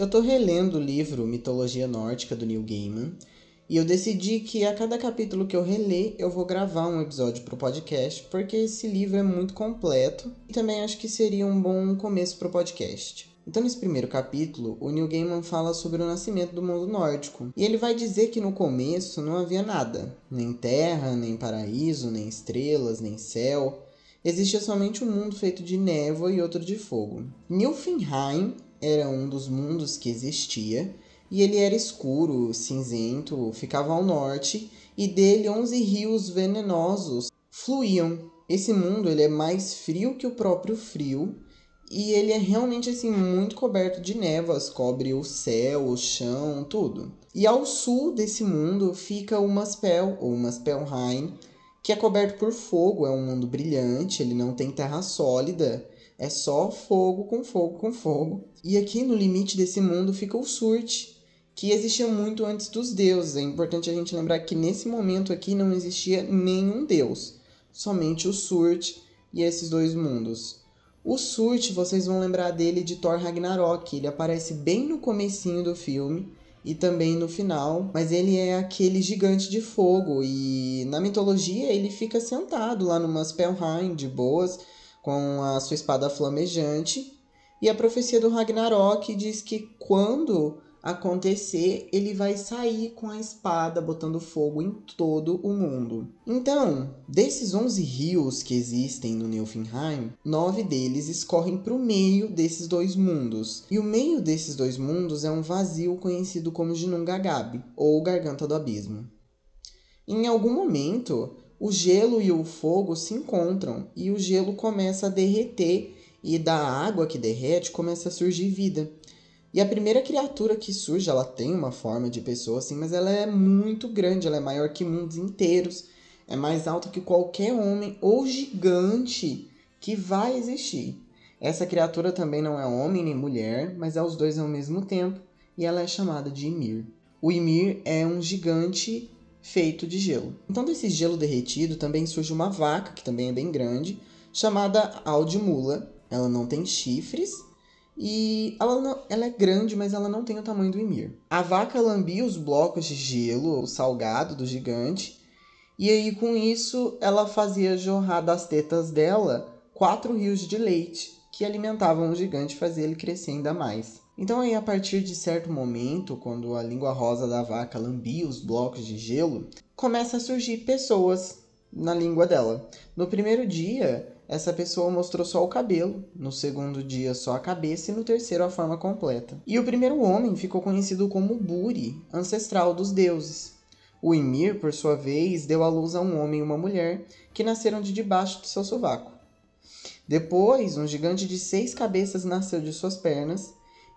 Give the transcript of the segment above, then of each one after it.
Eu tô relendo o livro Mitologia Nórdica do Neil Gaiman e eu decidi que a cada capítulo que eu reler, eu vou gravar um episódio pro podcast, porque esse livro é muito completo e também acho que seria um bom começo pro podcast. Então, nesse primeiro capítulo, o Neil Gaiman fala sobre o nascimento do mundo nórdico. E ele vai dizer que no começo não havia nada: nem terra, nem paraíso, nem estrelas, nem céu. Existia somente um mundo feito de névoa e outro de fogo. Nilfheim era um dos mundos que existia, e ele era escuro, cinzento, ficava ao norte, e dele onze rios venenosos fluíam. Esse mundo ele é mais frio que o próprio frio, e ele é realmente assim muito coberto de névoas, cobre o céu, o chão, tudo. E ao sul desse mundo fica o Muspel, ou Muspelheim, que é coberto por fogo, é um mundo brilhante, ele não tem terra sólida, é só fogo com fogo com fogo. E aqui no limite desse mundo fica o Surt, que existia muito antes dos deuses. É importante a gente lembrar que nesse momento aqui não existia nenhum deus, somente o Surt e esses dois mundos. O Surt, vocês vão lembrar dele de Thor Ragnarok. Ele aparece bem no comecinho do filme e também no final, mas ele é aquele gigante de fogo e na mitologia ele fica sentado lá numa Spellheim de boas com a sua espada flamejante. E a profecia do Ragnarok diz que quando acontecer, ele vai sair com a espada botando fogo em todo o mundo. Então, desses 11 rios que existem no Nilfheim, nove deles escorrem para o meio desses dois mundos. E o meio desses dois mundos é um vazio conhecido como Ginnungagap, ou Garganta do Abismo. Em algum momento, o gelo e o fogo se encontram e o gelo começa a derreter e da água que derrete começa a surgir vida. E a primeira criatura que surge, ela tem uma forma de pessoa assim, mas ela é muito grande, ela é maior que mundos inteiros, é mais alta que qualquer homem ou gigante que vai existir. Essa criatura também não é homem nem mulher, mas é os dois ao mesmo tempo, e ela é chamada de Ymir. O Ymir é um gigante feito de gelo. Então desse gelo derretido também surge uma vaca, que também é bem grande, chamada Aldimula. Ela não tem chifres, e ela, não, ela é grande, mas ela não tem o tamanho do Ymir. A vaca lambia os blocos de gelo, o salgado do gigante, e aí com isso ela fazia jorrar das tetas dela quatro rios de leite, que alimentavam o gigante e faziam ele crescer ainda mais. Então aí a partir de certo momento, quando a língua rosa da vaca lambia os blocos de gelo, começa a surgir pessoas na língua dela. No primeiro dia, essa pessoa mostrou só o cabelo, no segundo dia só a cabeça e no terceiro a forma completa. E o primeiro homem ficou conhecido como Buri, ancestral dos deuses. O Ymir, por sua vez, deu à luz a um homem e uma mulher que nasceram de debaixo do seu sovaco. Depois, um gigante de seis cabeças nasceu de suas pernas,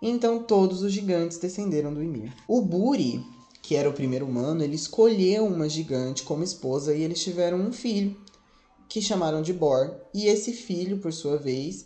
então todos os gigantes descenderam do Ymir. O Buri, que era o primeiro humano, ele escolheu uma gigante como esposa e eles tiveram um filho, que chamaram de Bor, e esse filho, por sua vez,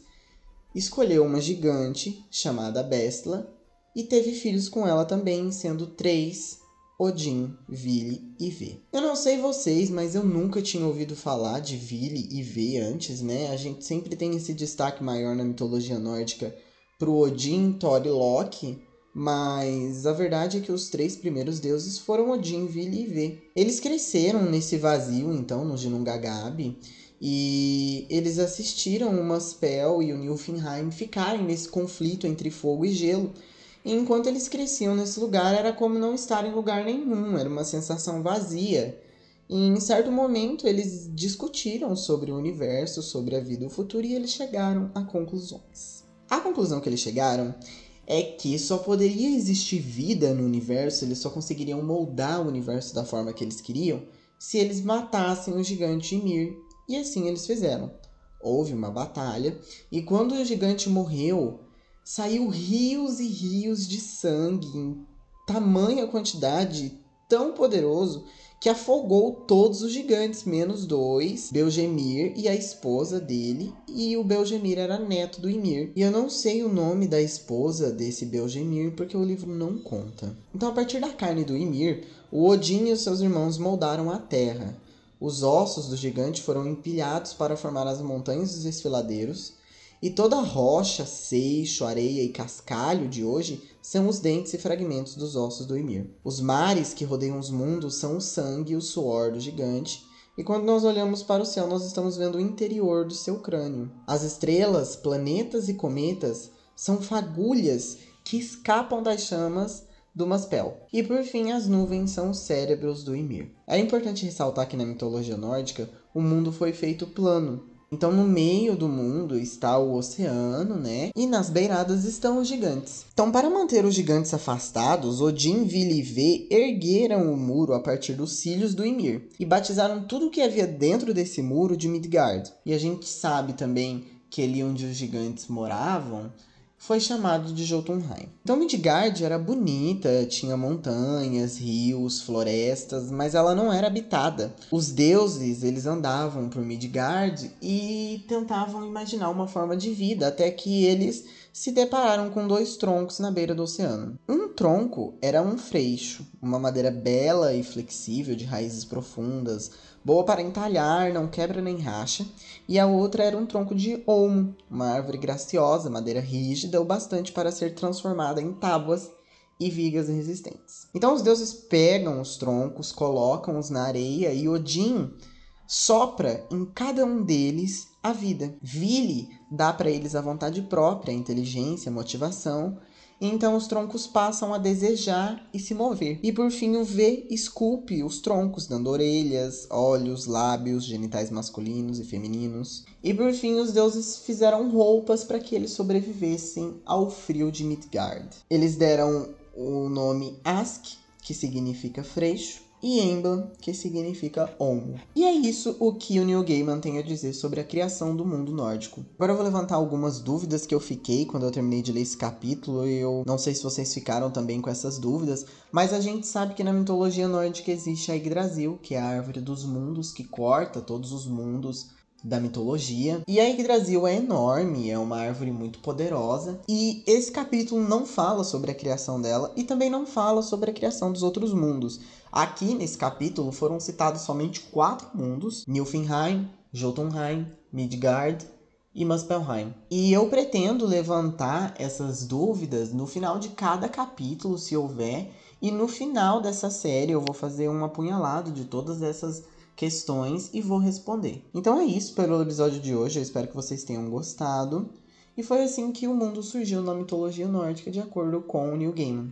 escolheu uma gigante chamada Bestla e teve filhos com ela também, sendo três, Odin, Vili e V. Eu não sei vocês, mas eu nunca tinha ouvido falar de Vili e V antes, né? A gente sempre tem esse destaque maior na mitologia nórdica pro Odin, Thor e Loki, mas a verdade é que os três primeiros deuses foram Odin, Vili e Ve. Eles cresceram nesse vazio, então, no Ginnungagap, e eles assistiram o Muspel e o Nilfheim ficarem nesse conflito entre fogo e gelo. E enquanto eles cresciam nesse lugar, era como não estar em lugar nenhum, era uma sensação vazia. E em certo momento eles discutiram sobre o universo, sobre a vida e o futuro, e eles chegaram a conclusões. A conclusão que eles chegaram é que só poderia existir vida no universo, eles só conseguiriam moldar o universo da forma que eles queriam se eles matassem o gigante Ymir. E assim eles fizeram. Houve uma batalha, e quando o gigante morreu, saiu rios e rios de sangue em tamanha quantidade, tão poderoso, que afogou todos os gigantes, menos dois, Belgemir e a esposa dele, e o Belgemir era neto do Ymir. E eu não sei o nome da esposa desse Belgemir porque o livro não conta. Então, a partir da carne do Ymir, o Odin e os seus irmãos moldaram a terra. Os ossos do gigante foram empilhados para formar as montanhas dos esfiladeiros, E toda rocha, seixo, areia e cascalho de hoje são os dentes e fragmentos dos ossos do Ymir. Os mares que rodeiam os mundos são o sangue e o suor do gigante, e quando nós olhamos para o céu, nós estamos vendo o interior do seu crânio. As estrelas, planetas e cometas são fagulhas que escapam das chamas do Maspel. E por fim, as nuvens são os cérebros do Ymir. É importante ressaltar que na mitologia nórdica, o mundo foi feito plano, então, no meio do mundo está o oceano, né? E nas beiradas estão os gigantes. Então, para manter os gigantes afastados, Odin, Vili e V ergueram o muro a partir dos cílios do Ymir e batizaram tudo o que havia dentro desse muro de Midgard. E a gente sabe também que ali onde os gigantes moravam foi chamado de Jotunheim. Então Midgard era bonita, tinha montanhas, rios, florestas, mas ela não era habitada. Os deuses, eles andavam por Midgard e tentavam imaginar uma forma de vida, até que eles se depararam com dois troncos na beira do oceano. Um tronco era um freixo, uma madeira bela e flexível de raízes profundas, boa para entalhar, não quebra nem racha, e a outra era um tronco de olmo, uma árvore graciosa, madeira rígida o bastante para ser transformada em tábuas e vigas resistentes. Então os deuses pegam os troncos, colocam-os na areia e Odin sopra em cada um deles a vida. Vili dá para eles a vontade própria, a inteligência, a motivação, então os troncos passam a desejar e se mover. E por fim o V esculpe os troncos, dando orelhas, olhos, lábios, genitais masculinos e femininos. E por fim os deuses fizeram roupas para que eles sobrevivessem ao frio de Midgard. Eles deram o nome Ask, que significa freixo, e Embla, que significa Olmo. E é isso o que o Neil Gaiman tem a dizer sobre a criação do mundo nórdico. Agora eu vou levantar algumas dúvidas que eu fiquei quando eu terminei de ler esse capítulo, e eu não sei se vocês ficaram também com essas dúvidas, mas a gente sabe que na mitologia nórdica existe a Yggdrasil, que é a árvore dos mundos, que corta todos os mundos da mitologia. E a Yggdrasil é enorme, é uma árvore muito poderosa. E esse capítulo não fala sobre a criação dela e também não fala sobre a criação dos outros mundos. Aqui nesse capítulo foram citados somente quatro mundos: Nilfheim, Jotunheim, Midgard e Muspelheim. E eu pretendo levantar essas dúvidas no final de cada capítulo, se houver, e no final dessa série eu vou fazer um apunhalado de todas essas questões e vou responder. Então é isso pelo episódio de hoje, eu espero que vocês tenham gostado. E foi assim que o mundo surgiu na mitologia nórdica, de acordo com o Neil Gaiman.